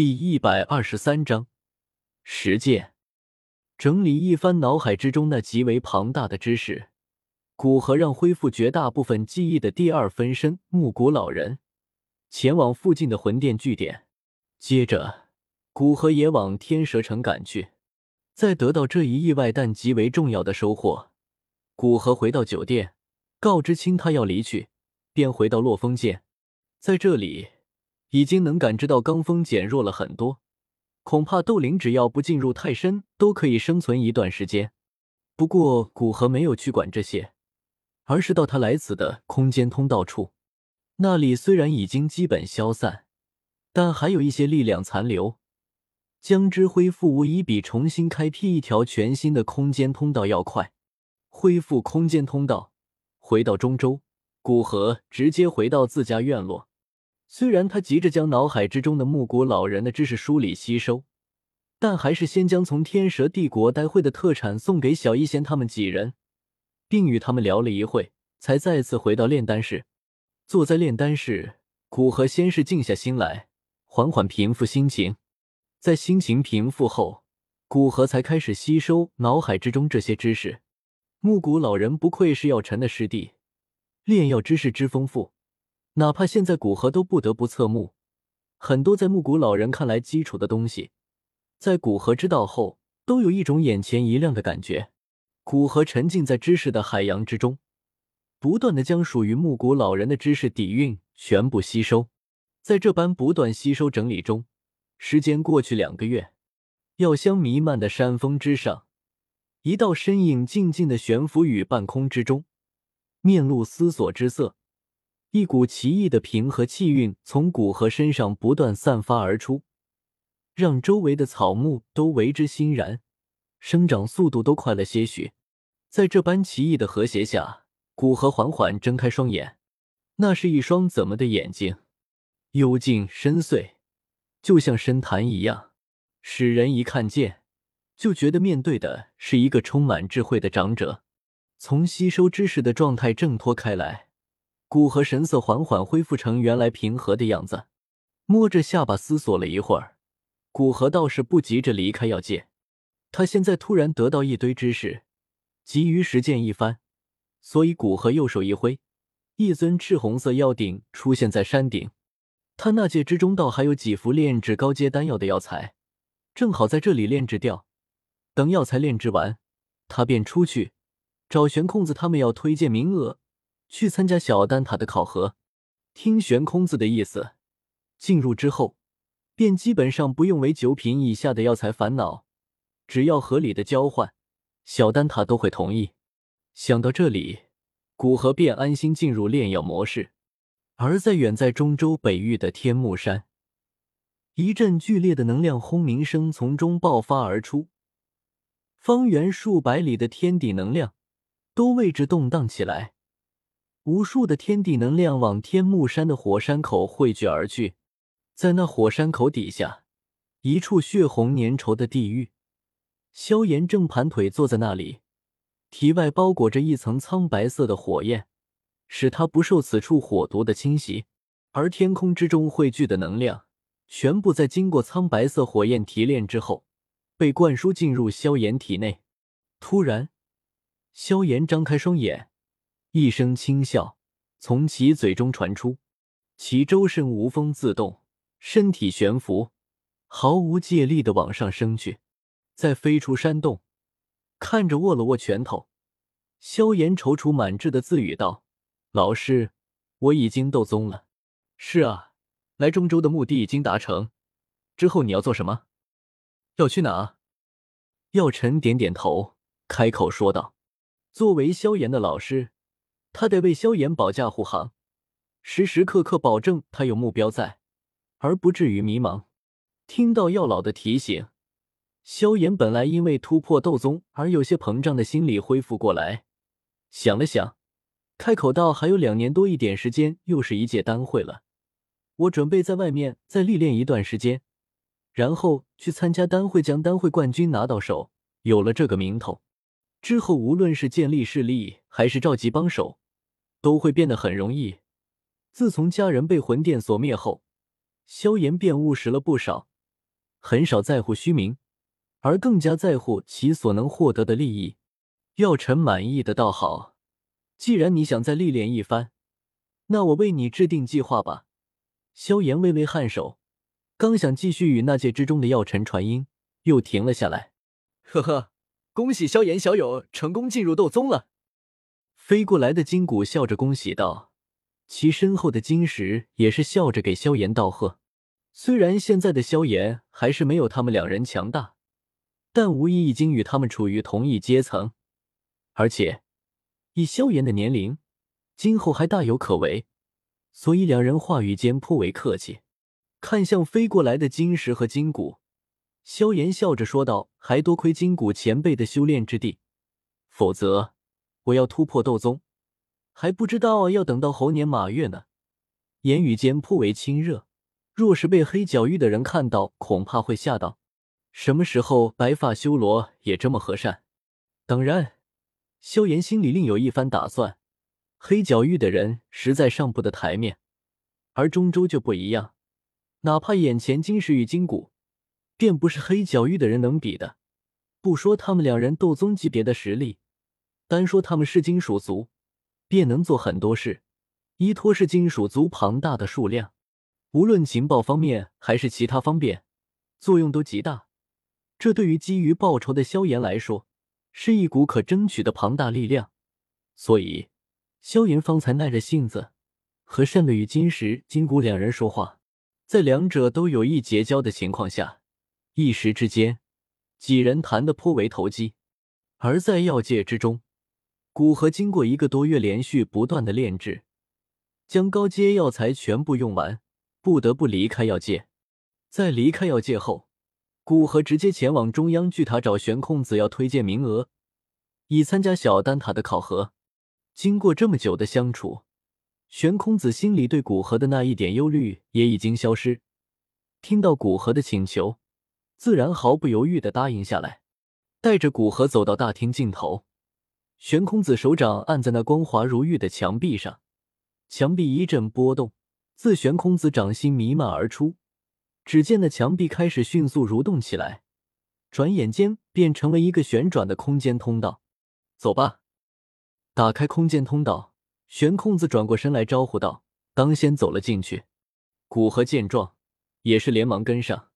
第一百二十三章实践。整理一番脑海之中那极为庞大的知识，古河让恢复绝大部分记忆的第二分身木古老人前往附近的魂殿据点。接着，古河也往天蛇城赶去。在得到这一意外但极为重要的收获，古河回到酒店，告知青他要离去，便回到落风剑，在这里。已经能感知到罡风减弱了很多，恐怕斗灵只要不进入太深，都可以生存一段时间。不过古河没有去管这些，而是到他来此的空间通道处。那里虽然已经基本消散，但还有一些力量残留，将之恢复无疑比重新开辟一条全新的空间通道要快。恢复空间通道，回到中州，古河直接回到自家院落。虽然他急着将脑海之中的木古老人的知识梳理吸收，但还是先将从天蛇帝国带回的特产送给小一仙他们几人，并与他们聊了一会，才再次回到炼丹室。坐在炼丹室，古河先是静下心来，缓缓平复心情。在心情平复后，古河才开始吸收脑海之中这些知识。木古老人不愧是药尘的师弟，炼药知识之丰富。哪怕现在古河都不得不侧目，很多在木古老人看来基础的东西，在古河知道后，都有一种眼前一亮的感觉。古河沉浸在知识的海洋之中，不断的将属于木古老人的知识底蕴全部吸收。在这般不断吸收整理中，时间过去两个月，药香弥漫的山峰之上，一道身影静静的悬浮于半空之中，面露思索之色。一股奇异的平和气韵从古河身上不断散发而出，让周围的草木都为之欣然，生长速度都快了些许。在这般奇异的和谐下，古河缓缓睁开双眼，那是一双怎么的眼睛？幽静深邃，就像深潭一样，使人一看见就觉得面对的是一个充满智慧的长者。从吸收知识的状态挣脱开来。古河神色缓缓恢复成原来平和的样子，摸着下巴思索了一会儿。古河倒是不急着离开药界，他现在突然得到一堆知识，急于实践一番，所以古河右手一挥，一尊赤红色药鼎出现在山顶。他那界之中倒还有几副炼制高阶丹药的药材，正好在这里炼制掉。等药材炼制完，他便出去找玄空子他们要推荐名额。去参加小丹塔的考核，听悬空子的意思，进入之后便基本上不用为九品以下的药材烦恼，只要合理的交换，小丹塔都会同意。想到这里，古河便安心进入炼药模式。而在远在中州北域的天目山，一阵剧烈的能量轰鸣声从中爆发而出，方圆数百里的天地能量都为之动荡起来。无数的天地能量往天目山的火山口汇聚而去，在那火山口底下，一处血红粘稠的地狱，萧炎正盘腿坐在那里，体外包裹着一层苍白色的火焰，使他不受此处火毒的侵袭。而天空之中汇聚的能量，全部在经过苍白色火焰提炼之后，被灌输进入萧炎体内。突然，萧炎张开双眼。一声轻笑从其嘴中传出，其周身无风自动，身体悬浮，毫无借力的往上升去，再飞出山洞。看着握了握拳头，萧炎踌躇满志的自语道：“老师，我已经斗宗了。是啊，来中州的目的已经达成。之后你要做什么？要去哪？”药尘点点头，开口说道：“作为萧炎的老师。”他得为萧炎保驾护航，时时刻刻保证他有目标在，而不至于迷茫。听到药老的提醒，萧炎本来因为突破斗宗而有些膨胀的心理恢复过来，想了想，开口道：“还有两年多一点时间，又是一届丹会了。我准备在外面再历练一段时间，然后去参加丹会，将丹会冠军拿到手。有了这个名头。”之后，无论是建立势力还是召集帮手，都会变得很容易。自从家人被魂殿所灭后，萧炎便务实了不少，很少在乎虚名，而更加在乎其所能获得的利益。药尘满意的道：“好，既然你想再历练一番，那我为你制定计划吧。”萧炎微微颔首，刚想继续与那界之中的药尘传音，又停了下来。呵呵，恭喜萧炎小友成功进入斗宗了。飞过来的金谷笑着恭喜道，其身后的金石也是笑着给萧炎道贺。虽然现在的萧炎还是没有他们两人强大，但无疑已经与他们处于同一阶层，而且以萧炎的年龄，今后还大有可为。所以两人话语间颇为客气，看向飞过来的金石和金骨，萧炎笑着说道：“还多亏金骨前辈的修炼之地，否则我要突破斗宗，还不知道要等到猴年马月呢。”言语间颇为亲热，若是被黑角域的人看到，恐怕会吓到。什么时候白发修罗也这么和善？当然，萧炎心里另有一番打算。黑角域的人实在上不得台面，而中州就不一样。哪怕眼前金石与金骨，便不是黑角域的人能比的。不说他们两人斗宗级别的实力，单说他们是金属族，便能做很多事。依托是金属族庞大的数量，无论情报方面还是其他方面，作用都极大。这对于基于报仇的萧炎来说，是一股可争取的庞大力量。所以。萧炎方才耐着性子和单略与金石、金骨两人说话，在两者都有意结交的情况下，一时之间，几人谈得颇为投机。而在药界之中，古河经过一个多月连续不断的炼制，将高阶药材全部用完，不得不离开药界。在离开药界后，古河直接前往中央巨塔找玄空子要推荐名额，以参加小丹塔的考核。经过这么久的相处，玄空子心里对古河的那一点忧虑也已经消失。听到古河的请求，自然毫不犹豫的答应下来，带着古河走到大厅尽头。玄空子手掌按在那光滑如玉的墙壁上，墙壁一阵波动，自玄空子掌心弥漫而出。只见那墙壁开始迅速蠕动起来，转眼间便成为一个旋转的空间通道。走吧。打开空间通道，玄空子转过身来招呼道：“当先走了进去。”古河见状，也是连忙跟上。